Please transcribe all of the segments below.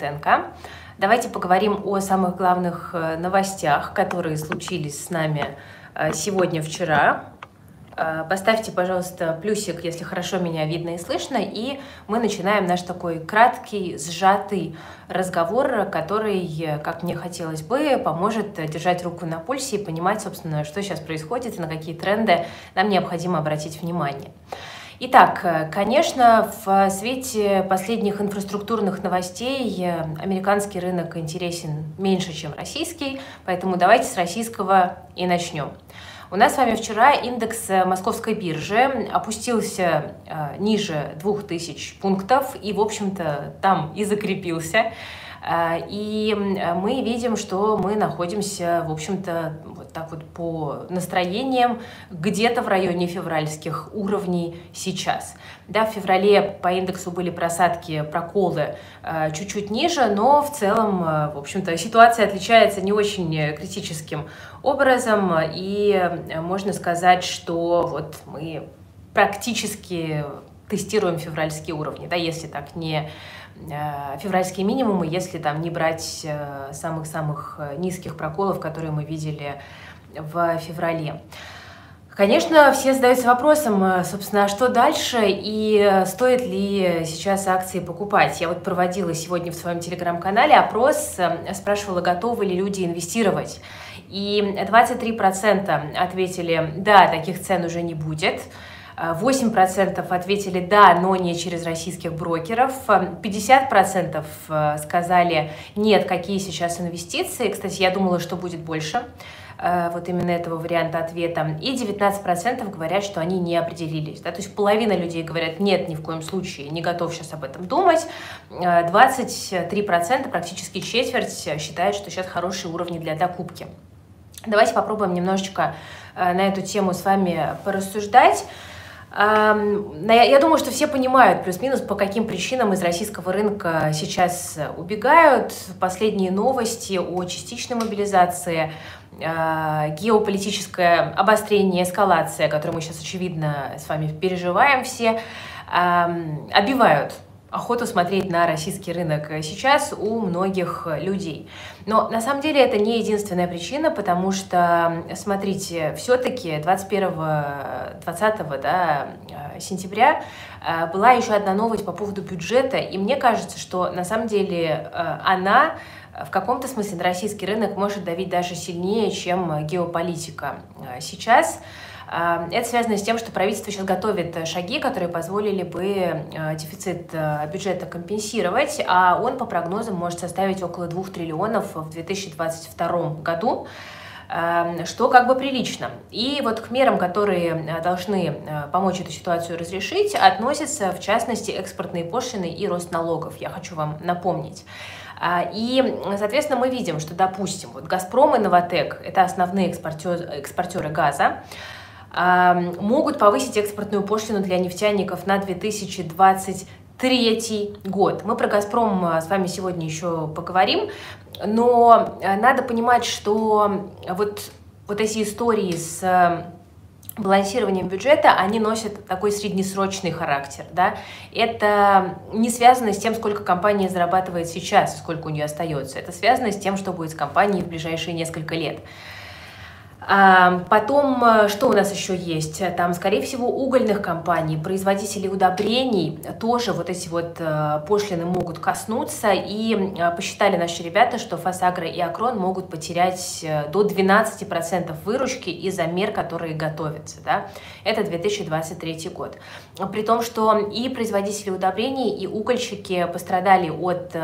ТНК. Давайте поговорим о самых главных э, новостях, которые случились с нами э, сегодня, вчера. Э, поставьте, пожалуйста, плюсик, если хорошо меня видно и слышно, и мы начинаем наш такой краткий, сжатый разговор, который, как мне хотелось бы, поможет держать руку на пульсе и понимать, собственно, что сейчас происходит и на какие тренды нам необходимо обратить внимание. Итак, э, конечно, в свете последних инфраструктурных новостей э, американский рынок интересен меньше, чем российский, поэтому давайте с российского и начнем. У нас с вами вчера индекс э, московской биржи опустился ниже 2000 пунктов и, в общем-то, там и закрепился. А, и мы видим, что мы находимся, в общем-то, вот так вот по настроениям где-то в районе февральских уровней сейчас. Да, в феврале по индексу были просадки, проколы а, чуть-чуть ниже, но в целом, а, в общем-то, ситуация отличается не очень критическим образом, и можно сказать, что вот мы практически тестируем февральские уровни, да, если так не э, февральские минимумы, если там не брать э, самых-самых э, низких проколов, которые мы видели в феврале. Конечно, все задаются вопросом, собственно, а что дальше и стоит ли сейчас акции покупать. Я вот проводила сегодня в своем телеграм-канале опрос, спрашивала, готовы ли люди инвестировать. И 23% ответили, да, таких цен уже не будет. 8% ответили «да», но не через российских брокеров. 50% э, сказали «нет, какие сейчас инвестиции». Кстати, я думала, что будет больше э, вот именно этого варианта ответа. И 19% говорят, что они не определились. Да? То есть половина людей говорят, нет, ни в коем случае, не готов сейчас об этом думать. 23%, э, практически четверть, считают, что сейчас хорошие уровни для докупки. Давайте попробуем немножечко на эту тему с вами порассуждать. Я думаю, что все понимают плюс-минус, по каким причинам из российского рынка сейчас убегают. Последние новости о частичной мобилизации, а, геополитическое обострение, эскалация, которую мы сейчас, очевидно, с вами переживаем все, обивают охоту смотреть на российский рынок сейчас у многих людей. Но на самом деле это не единственная причина, потому что, смотрите, все-таки 21-20 да, сентября э, была еще одна новость по поводу бюджета, и мне кажется, что на самом деле э, она в каком-то смысле на российский рынок может давить даже сильнее, чем геополитика э, сейчас. Это связано с тем, что правительство сейчас готовит шаги, которые позволили бы э, дефицит э, бюджета компенсировать, а он по прогнозам может составить около 2 триллионов в 2022 году эм, что как бы прилично. И вот к мерам, которые э, должны помочь эту ситуацию разрешить, относятся в частности экспортные пошлины и рост налогов. Я хочу вам напомнить. А, и, соответственно, мы видим, что, допустим, вот «Газпром» и «Новотек» — это основные экспортеры, экспортеры газа, могут повысить экспортную пошлину для нефтяников на 2023 год. Мы про «Газпром» а, с вами сегодня еще поговорим, но а, надо понимать, что вот, вот эти истории с а, балансированием бюджета, они носят такой среднесрочный характер. Да? Это не связано с тем, сколько компания зарабатывает сейчас, сколько у нее остается. Это связано с тем, что будет с компанией в ближайшие несколько лет. Потом, э, что у нас еще есть? Там, скорее всего, угольных компаний, производителей удобрений тоже вот эти вот э, пошлины могут коснуться. И э, посчитали наши ребята, что Фасагра и Акрон могут потерять до 12% выручки из-за мер, которые готовятся. Да? Это 2023 год. При том, что и производители удобрений, и угольщики пострадали от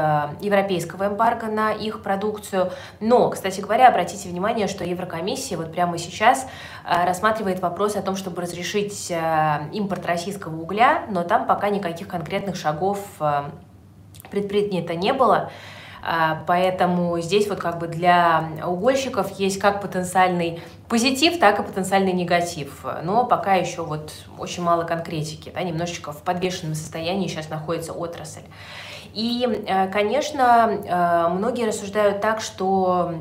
европейского эмбарго на их продукцию. Но, кстати говоря, обратите внимание, что Еврокомиссия вот прямо сейчас э, рассматривает вопрос о том, чтобы разрешить э, импорт российского угля, но там пока никаких конкретных шагов э, предпринято не было. Поэтому здесь вот как бы для угольщиков есть как потенциальный позитив, так и потенциальный негатив. Но пока еще вот очень мало конкретики, да, немножечко в подвешенном состоянии сейчас находится отрасль. И, конечно, многие рассуждают так, что,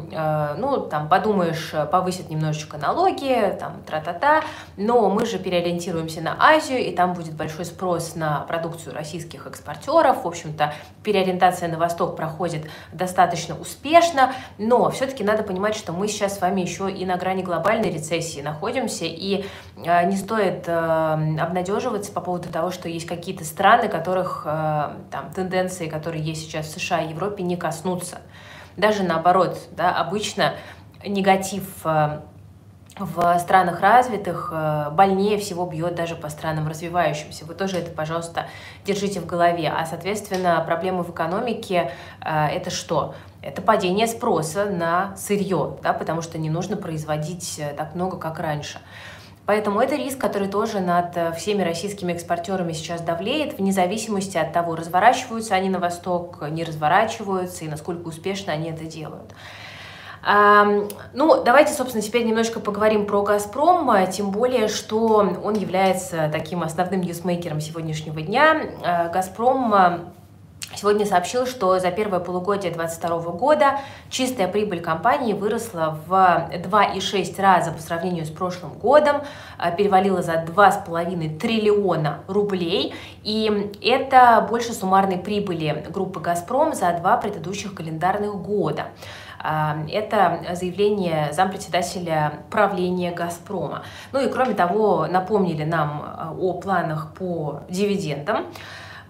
ну, там, подумаешь, повысят немножечко налоги, там, тра-та-та, но мы же переориентируемся на Азию, и там будет большой спрос на продукцию российских экспортеров. В общем-то, переориентация на восток проходит достаточно успешно, но все-таки надо понимать, что мы сейчас с вами еще и на грани глобальной рецессии находимся, и э, не стоит э, обнадеживаться по поводу того, что есть какие-то страны, которых э, там тенденции, которые есть сейчас в США и Европе, не коснутся. Даже наоборот, да, обычно негатив в странах развитых э, больнее всего бьет даже по странам развивающимся. Вы тоже это, пожалуйста, держите в голове. А, соответственно, проблемы в экономике э, – это что? Это падение спроса на сырье, да, потому что не нужно производить э, так много, как раньше. Поэтому это риск, который тоже над всеми российскими экспортерами сейчас давлеет, вне зависимости от того, разворачиваются они на восток, не разворачиваются и насколько успешно они это делают. Ну, давайте, собственно, теперь немножко поговорим про «Газпром», тем более, что он является таким основным ньюсмейкером сегодняшнего дня. А, «Газпром» сегодня сообщил, что за первое полугодие 2022 года чистая прибыль компании выросла в 2,6 раза по сравнению с прошлым годом, а, перевалила за 2,5 триллиона рублей, и это больше суммарной прибыли группы «Газпром» за два предыдущих календарных года. Это заявление зампредседателя правления «Газпрома». Ну и кроме того, напомнили нам а, о планах по дивидендам.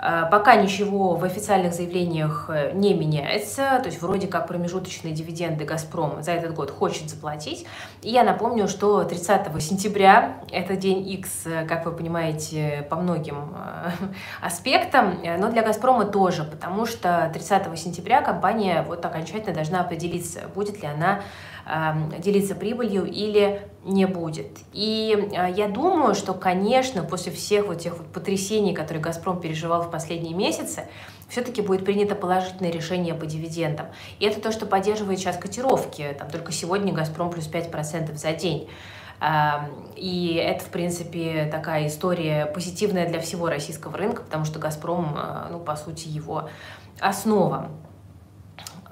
А, пока ничего в официальных заявлениях э, не меняется, то есть вроде как промежуточные дивиденды «Газпром» за этот год хочет заплатить. И я напомню, что 30 сентября, это день X, э, как вы понимаете, по многим э, аспектам, но для «Газпрома» тоже, потому что 30 сентября компания вот окончательно должна определиться, будет ли она делиться прибылью или не будет. И а, я думаю, что, конечно, после всех вот тех вот потрясений, которые «Газпром» переживал в последние месяцы, все-таки будет принято положительное решение по дивидендам. И это то, что поддерживает сейчас котировки. Там только сегодня «Газпром» плюс 5% за день. И это, в принципе, такая история позитивная для всего российского рынка, потому что «Газпром», а, ну, по сути, его основа.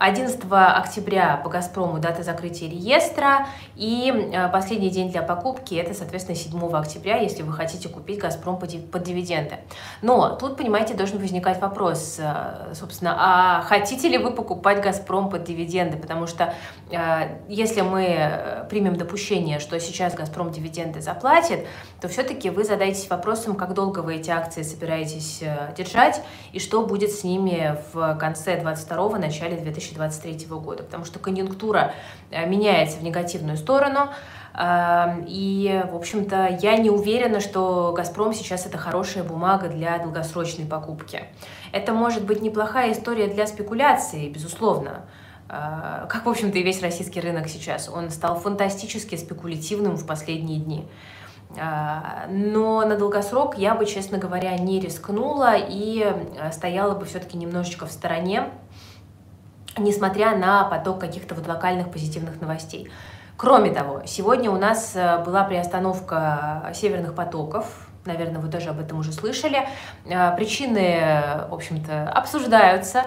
11 октября по «Газпрому» дата закрытия реестра, и э, последний день для покупки – это, соответственно, 7 октября, если вы хотите купить «Газпром» под дивиденды. Но тут, понимаете, должен возникать вопрос, э, собственно, а хотите ли вы покупать «Газпром» под дивиденды? Потому что э, если мы примем допущение, что сейчас «Газпром» дивиденды заплатит, то все-таки вы задаетесь вопросом, как долго вы эти акции собираетесь держать, и что будет с ними в конце 22 начале 2020 2023 года, потому что конъюнктура э, меняется в негативную сторону, эм, и, в общем-то, я не уверена, что «Газпром» сейчас это хорошая бумага для долгосрочной покупки. Это может быть неплохая история для спекуляции, безусловно, э, как, в общем-то, и весь российский рынок сейчас. Он стал фантастически спекулятивным в последние дни. Э, но на долгосрок я бы, честно говоря, не рискнула и стояла бы все-таки немножечко в стороне, несмотря на поток каких-то вот локальных позитивных новостей. Кроме того, сегодня у нас э, была приостановка северных потоков, наверное, вы тоже об этом уже слышали. Э, причины, в общем-то, обсуждаются,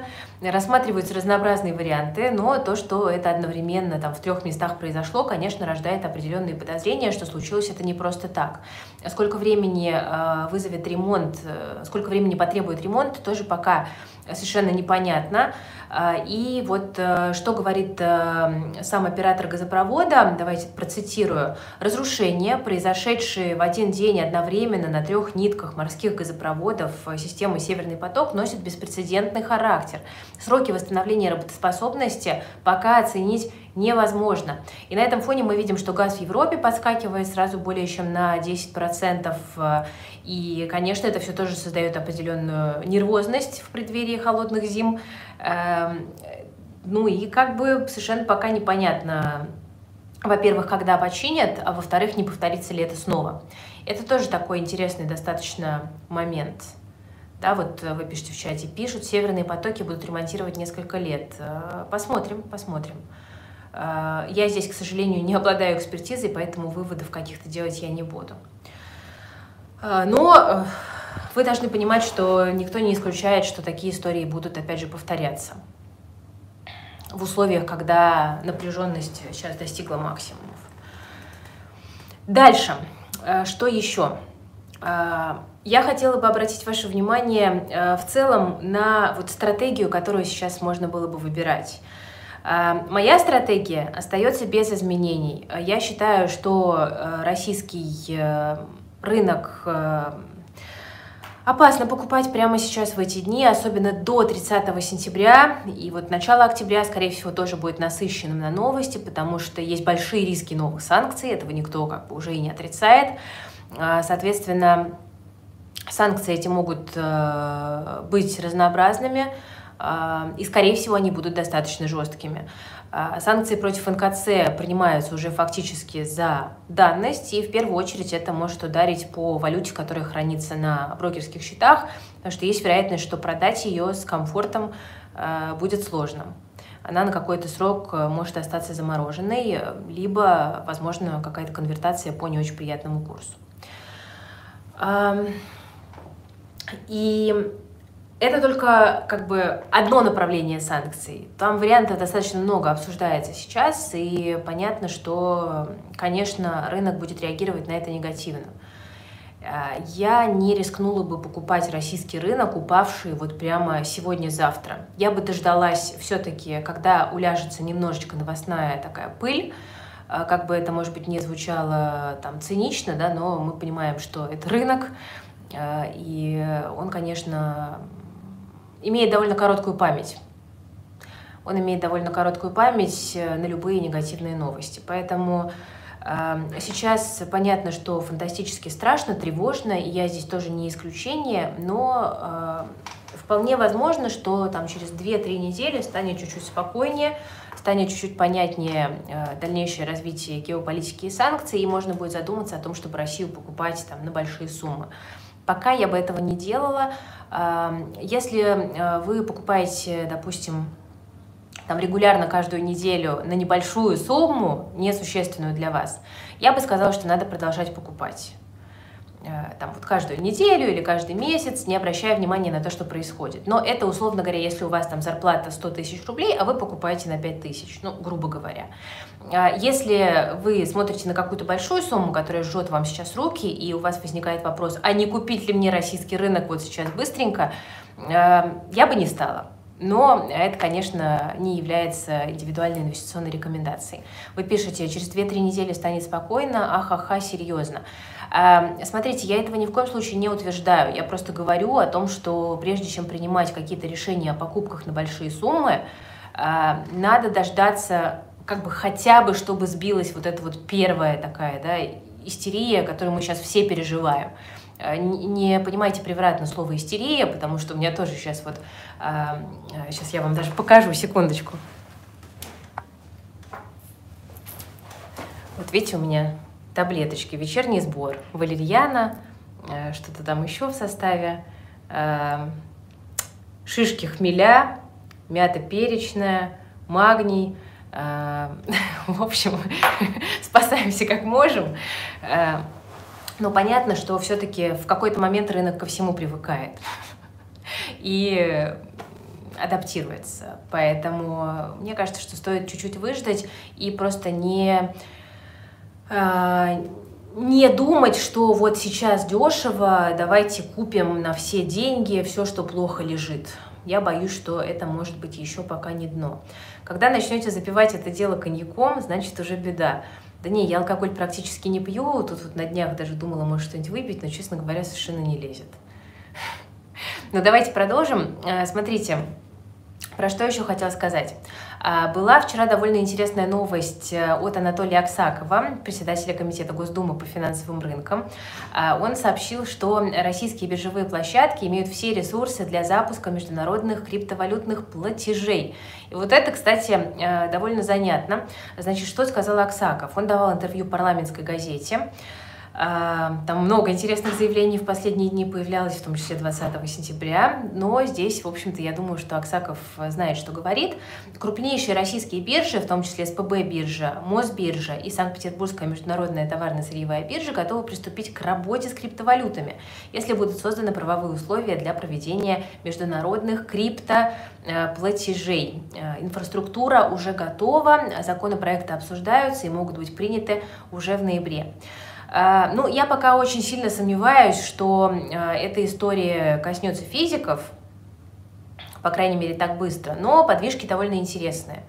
рассматриваются разнообразные варианты, но то, что это одновременно там в трех местах произошло, конечно, рождает определенные подозрения, что случилось это не просто так. Сколько времени э, вызовет ремонт, сколько времени потребует ремонт, тоже пока совершенно непонятно. А, и вот э, что говорит э, сам оператор газопровода, давайте процитирую. Разрушения, произошедшие в один день одновременно на трех нитках морских газопроводов системы «Северный поток», носят беспрецедентный характер. Сроки восстановления работоспособности пока оценить невозможно. И на этом фоне мы видим, что газ в Европе подскакивает сразу более чем на 10%. И, конечно, это все тоже создает определенную нервозность в преддверии холодных зим. Эм, ну и как бы совершенно пока непонятно, во-первых, когда починят, а во-вторых, не повторится ли это снова. Это тоже такой интересный достаточно момент. Да, вот вы пишете в чате, пишут, северные потоки будут ремонтировать несколько лет. Э, посмотрим, посмотрим. Э, я здесь, к сожалению, не обладаю экспертизой, поэтому выводов каких-то делать я не буду. Э, но вы должны понимать, что никто не исключает, что такие истории будут опять же повторяться в условиях, когда напряженность сейчас достигла максимумов. Дальше, э, что еще? Э, я хотела бы обратить ваше внимание э, в целом на вот стратегию, которую сейчас можно было бы выбирать. Моя стратегия остается без изменений. Я считаю, что российский рынок Опасно покупать прямо сейчас в эти дни, особенно до 30 сентября. И вот начало октября, скорее всего, тоже будет насыщенным на новости, потому что есть большие риски новых санкций, этого никто как бы уже и не отрицает. А, соответственно, санкции эти могут э, быть разнообразными, а, и, скорее всего, они будут достаточно жесткими. А, санкции против НКЦ принимаются уже фактически за данность, и в первую очередь это может ударить по валюте, которая хранится на брокерских счетах, потому что есть вероятность, что продать ее с комфортом а, будет сложно. Она на какой-то срок э, может остаться замороженной, либо, возможно, какая-то конвертация по не очень приятному курсу. И это только как бы одно направление санкций. Там вариантов достаточно много обсуждается сейчас, и понятно, что, конечно, рынок будет реагировать на это негативно. А, я не рискнула бы покупать российский рынок, упавший вот прямо сегодня-завтра. Я бы дождалась все-таки, когда уляжется немножечко новостная такая пыль, как бы это, может быть, не звучало там цинично, да, но мы понимаем, что это рынок, а, и он, конечно, имеет довольно короткую память. Он имеет довольно короткую память э, на любые негативные новости. Поэтому э, сейчас понятно, что фантастически страшно, тревожно, и я здесь тоже не исключение, но вполне возможно, что там через 2-3 недели станет чуть-чуть спокойнее, станет чуть-чуть понятнее э, дальнейшее развитие геополитики и санкций, и можно будет задуматься о том, чтобы Россию покупать там, на большие суммы. Пока я бы этого не делала. Если э, вы покупаете, допустим, там регулярно каждую неделю на небольшую сумму, несущественную для вас, я бы сказала, что надо продолжать покупать. Э, там вот каждую неделю или каждый месяц, не обращая внимания на то, что происходит. Но это, условно говоря, если у вас там зарплата 100 тысяч рублей, а вы покупаете на 5 тысяч, ну, грубо говоря. А если вы смотрите на какую-то большую сумму, которая жжет вам сейчас руки, и у вас возникает вопрос, а не купить ли мне российский рынок вот сейчас быстренько, э, я бы не стала. Но это, конечно, не является индивидуальной инвестиционной рекомендацией. Вы пишете, через 2-3 недели станет спокойно, ахаха, серьезно. Смотрите, я этого ни в коем случае не утверждаю. Я просто говорю о том, что прежде чем принимать какие-то решения о покупках на большие суммы, надо дождаться как бы хотя бы, чтобы сбилась вот эта вот первая такая, да, истерия, которую мы сейчас все переживаем. Э, не понимайте превратно слово истерия, потому что у меня тоже сейчас вот, сейчас я вам даже покажу, секундочку. Вот видите, у меня таблеточки, вечерний сбор, валерьяна, э, что-то там еще в составе, э, шишки хмеля, мята перечная, магний. В общем, спасаемся как можем. Но понятно, что все-таки в какой-то момент рынок ко всему привыкает и адаптируется. Поэтому мне кажется, что стоит чуть-чуть выждать и просто не, э, не думать, что вот сейчас дешево, давайте купим на все деньги все, что плохо лежит. Я боюсь, что это может быть еще пока не дно. Когда начнете запивать это дело коньяком, значит уже беда. Да не, я алкоголь практически не пью, тут вот на днях даже думала, может, что-нибудь выпить, но, честно говоря, совершенно не лезет. Ну, давайте продолжим. Э, смотрите, про что еще хотела сказать? А, была вчера довольно интересная новость э, от Анатолия Аксакова, председателя Комитета Госдумы по финансовым рынкам. А, он сообщил, что российские биржевые площадки имеют все ресурсы для запуска международных криптовалютных платежей. И вот это, кстати, э, довольно занятно. Значит, что сказал Аксаков? Он давал интервью парламентской газете. А, там много интересных заявлений в последние дни появлялось, в том числе 20 сентября. Но здесь, в общем-то, я думаю, что Аксаков знает, что говорит. Крупнейшие российские биржи, в том числе СПБ биржа, Мосбиржа и Санкт-Петербургская международная товарно-сырьевая биржа готовы приступить к работе с криптовалютами, если будут созданы правовые условия для проведения международных криптоплатежей. Э, инфраструктура уже готова, законопроекты обсуждаются и могут быть приняты уже в ноябре. А, ну, я пока очень сильно сомневаюсь, что а, эта история коснется физиков, по крайней мере, так быстро, но подвижки довольно интересные.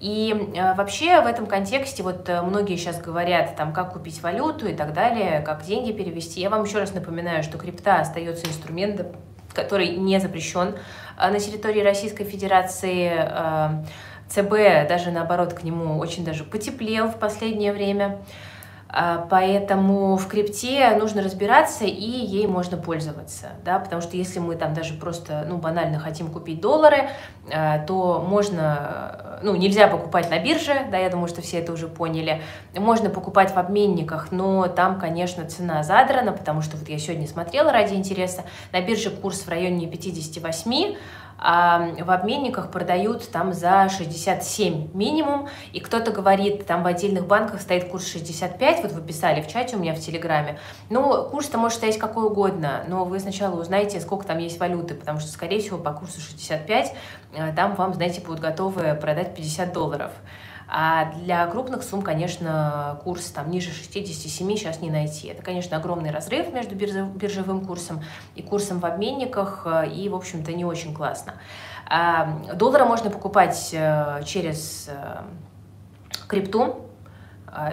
И э, вообще в этом контексте вот э, многие сейчас говорят, там, как купить валюту и так далее, как деньги перевести. Я вам еще раз напоминаю, что крипта остается инструментом, который не запрещен э, на территории Российской Федерации. Э, ЦБ даже наоборот к нему очень даже потеплел в последнее время. А, поэтому в крипте нужно разбираться, и ей можно пользоваться, да, потому что если мы там даже просто, ну, банально хотим купить доллары, а, то можно, ну, нельзя покупать на бирже, да, я думаю, что все это уже поняли, можно покупать в обменниках, но там, конечно, цена задрана, потому что вот я сегодня смотрела ради интереса, на бирже курс в районе 58, а в обменниках продают там за 67 минимум, и кто-то говорит, там в отдельных банках стоит курс 65, вот вы писали в чате у меня в Телеграме. Ну, курс-то может стоять какой угодно, но вы сначала узнаете, сколько там есть валюты, потому что, скорее всего, по курсу 65 э, там вам, знаете, будут готовы продать 50 долларов. А для крупных сумм, конечно, курс там ниже 67 сейчас не найти. Это, конечно, огромный разрыв между биржевым курсом и курсом в обменниках, э, и, в общем-то, не очень классно. А доллары можно покупать э, через э, крипту,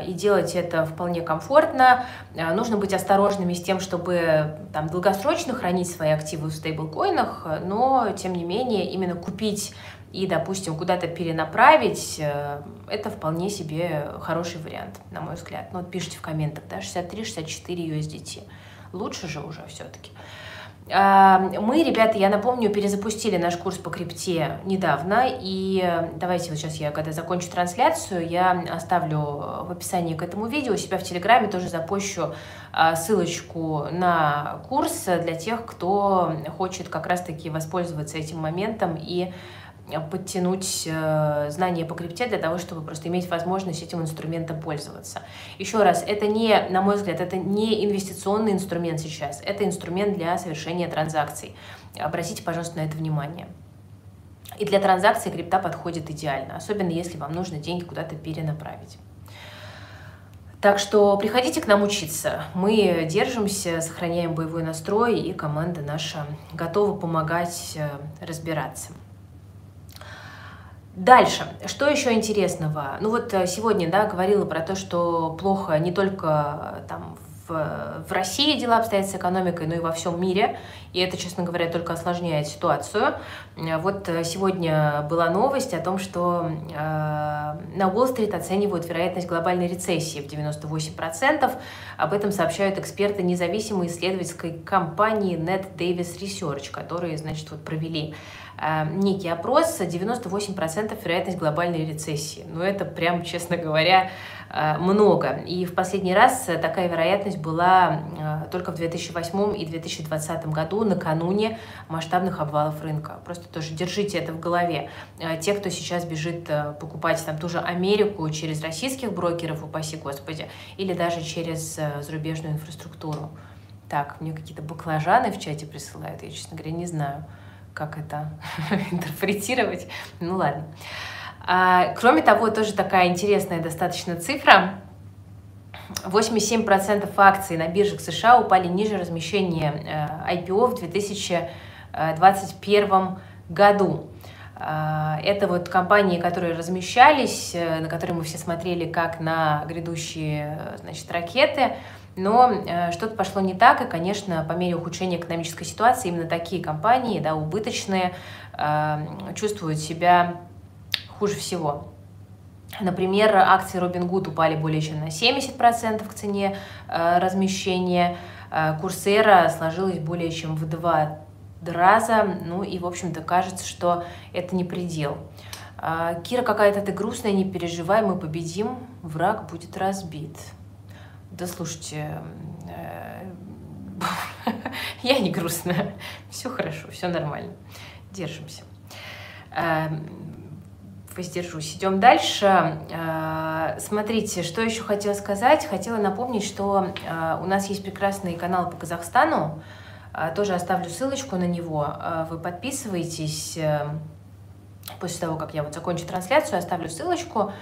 и делать это вполне комфортно. Нужно быть осторожными с тем, чтобы там, долгосрочно хранить свои активы в стейблкоинах, но, тем не менее, именно купить и, допустим, куда-то перенаправить, э, это вполне себе хороший вариант, на мой взгляд. Ну, вот пишите в комментах, да, 63-64 USDT. Лучше же уже все-таки. А, мы, ребята, я напомню, перезапустили наш курс по крипте недавно, и давайте вот сейчас я, когда закончу трансляцию, я оставлю в описании к этому видео у себя в Телеграме тоже запущу а, ссылочку на курс для тех, кто хочет как раз-таки воспользоваться этим моментом и подтянуть э, знания по крипте для того, чтобы просто иметь возможность этим инструментом пользоваться. Еще раз, это не, на мой взгляд, это не инвестиционный инструмент сейчас, это инструмент для совершения транзакций. Обратите, пожалуйста, на это внимание. И для транзакций крипта подходит идеально, особенно если вам нужно деньги куда-то перенаправить. Так что приходите к нам учиться. Мы держимся, сохраняем боевой настрой, и команда наша готова помогать э, разбираться. Дальше, что еще интересного? Ну вот э, сегодня, да, говорила про то, что плохо не только э, там в, в России дела обстоят с экономикой, но и во всем мире. И это, честно говоря, только осложняет ситуацию. Э, вот сегодня была новость о том, что э, на Уолл-стрит оценивают вероятность глобальной рецессии в 98%. Об этом сообщают эксперты независимой исследовательской компании Net Davis Research, которые, значит, вот провели некий опрос, 98% вероятность глобальной рецессии. Ну, это прям, честно говоря, э, много. И в последний раз такая вероятность была э, только в 2008 и 2020 году, накануне масштабных обвалов рынка. Просто тоже держите это в голове. Те, кто сейчас бежит покупать там ту же Америку через российских брокеров, упаси господи, или даже через зарубежную инфраструктуру. Так, мне какие-то баклажаны в чате присылают, я, честно говоря, не знаю как это интерпретировать. Ну ладно. А, кроме того, тоже такая интересная достаточно цифра. 87% акций на биржах США упали ниже размещения IPO э, в 2021 году. А, это вот компании, которые размещались, э, на которые мы все смотрели как на грядущие значит, ракеты. Но э, что-то пошло не так, и, конечно, по мере ухудшения экономической ситуации именно такие компании, да, убыточные, э, чувствуют себя хуже всего. Например, акции Robinhood упали более чем на 70% к цене э, размещения, э, Курсера сложилась более чем в два раза, ну и, в общем-то, кажется, что это не предел. Кира какая-то ты грустная, не переживай, мы победим, враг будет разбит. Да слушайте, я не грустная. Все хорошо, все нормально. Держимся. Воздержусь. Идем дальше. Смотрите, что еще хотела сказать. Хотела напомнить, что у нас есть прекрасный канал по Казахстану. Тоже оставлю ссылочку на него. Вы подписывайтесь. После того, как я вот закончу трансляцию, оставлю ссылочку.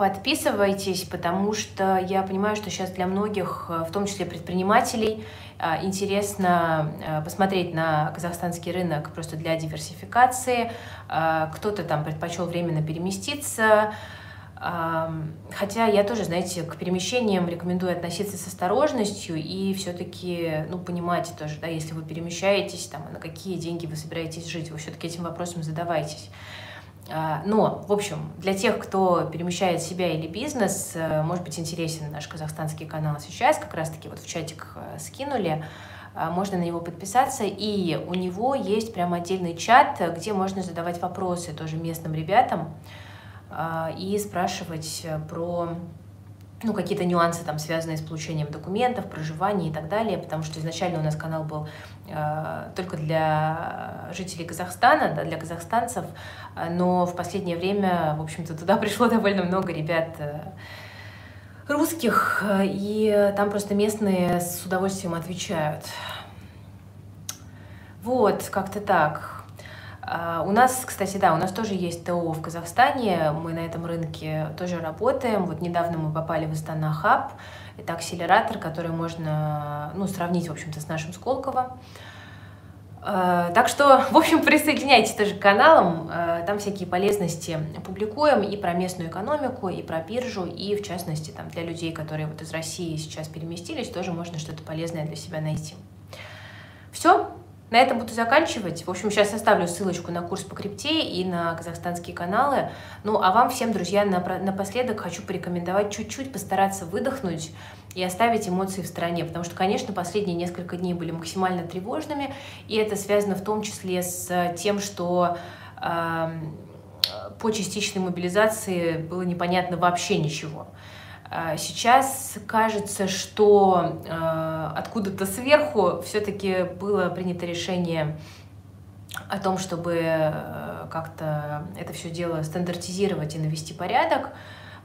Подписывайтесь, потому что я понимаю, что сейчас для многих, э, в том числе предпринимателей, э, интересно э, посмотреть на казахстанский рынок просто для диверсификации. Кто-то там предпочел временно переместиться, Хотя я тоже, знаете, к перемещениям рекомендую относиться с осторожностью и все-таки, ну, понимать тоже, да, если вы перемещаетесь, там, на какие деньги вы собираетесь жить, вы все-таки этим вопросом задавайтесь. А, но, в общем, для тех, кто перемещает себя или бизнес, э, может быть интересен наш казахстанский канал сейчас, как раз-таки вот в чатик э, скинули, а, можно на него подписаться, и у него есть прям отдельный чат, где можно задавать вопросы тоже местным ребятам а, и спрашивать э, про ну, какие-то нюансы там, связанные с получением документов, проживания и так далее, потому что изначально у нас канал был э, только для жителей Казахстана, да, для казахстанцев, но в последнее время, в общем-то, туда пришло довольно много ребят э, русских, и там просто местные с удовольствием отвечают. Вот, как-то так. А, у нас, кстати, да, у нас тоже есть ТО в Казахстане, мы на этом рынке тоже работаем. Вот недавно мы попали в Астана Хаб, это акселератор, который можно ну, сравнить, в общем-то, с нашим Сколково. А, так что, в общем, присоединяйтесь тоже к каналам, а, там всякие полезности публикуем и про местную экономику, и про биржу, и в частности там для людей, которые вот из России сейчас переместились, тоже можно что-то полезное для себя найти. Все, на этом буду заканчивать. В общем, сейчас оставлю ссылочку на курс по крипте и на казахстанские каналы. Ну, а вам всем, друзья, напоследок хочу порекомендовать чуть-чуть постараться выдохнуть и оставить эмоции в стороне, потому что, конечно, последние несколько дней были максимально тревожными, и это связано в том числе с тем, что э, по частичной мобилизации было непонятно вообще ничего. А, сейчас кажется, что э, откуда-то сверху все-таки было принято решение о том, чтобы э, как-то это все дело стандартизировать и навести порядок.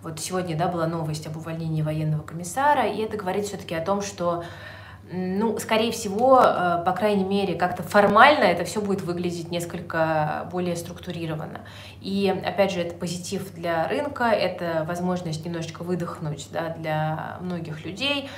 Вот сегодня да, была новость об увольнении военного комиссара, и это говорит все-таки о том, что ну, скорее всего, э, по крайней мере, как-то формально это все будет выглядеть несколько более структурированно. И, опять же, это позитив для рынка, это возможность немножечко выдохнуть да, для многих людей.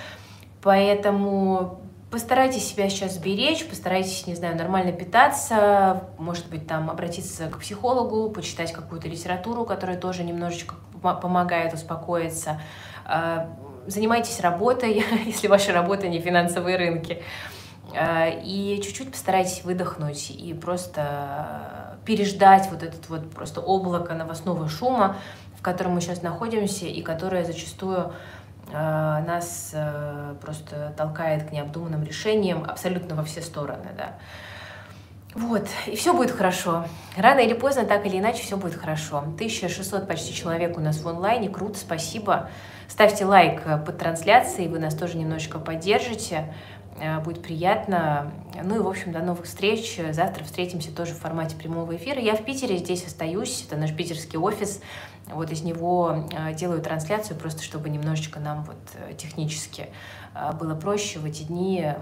Поэтому постарайтесь себя сейчас сберечь, постарайтесь, не знаю, нормально питаться, может быть, там обратиться к психологу, почитать какую-то литературу, которая тоже немножечко помогает успокоиться э, занимайтесь работой, если ваша работа не финансовые рынки. А, и чуть-чуть постарайтесь выдохнуть и просто переждать вот этот вот просто облако новостного шума, в котором мы сейчас находимся и которое зачастую а, нас а, просто толкает к необдуманным решениям абсолютно во все стороны, да. Вот, и все будет хорошо. Рано или поздно, так или иначе, все будет хорошо. 1600 почти человек у нас в онлайне, круто, спасибо. Ставьте лайк э, под трансляцией, вы нас тоже немножечко поддержите. Э, будет приятно. Ну и, в общем, до новых встреч. Завтра встретимся тоже в формате прямого эфира. Я в Питере здесь остаюсь. Это наш питерский офис. Вот из него э, делаю трансляцию, просто чтобы немножечко нам вот технически было проще в эти дни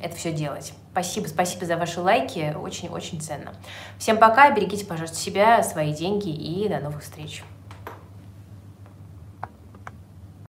это все делать. Спасибо, спасибо за ваши лайки, очень-очень ценно. Всем пока, берегите, пожалуйста, себя, свои деньги и до новых встреч.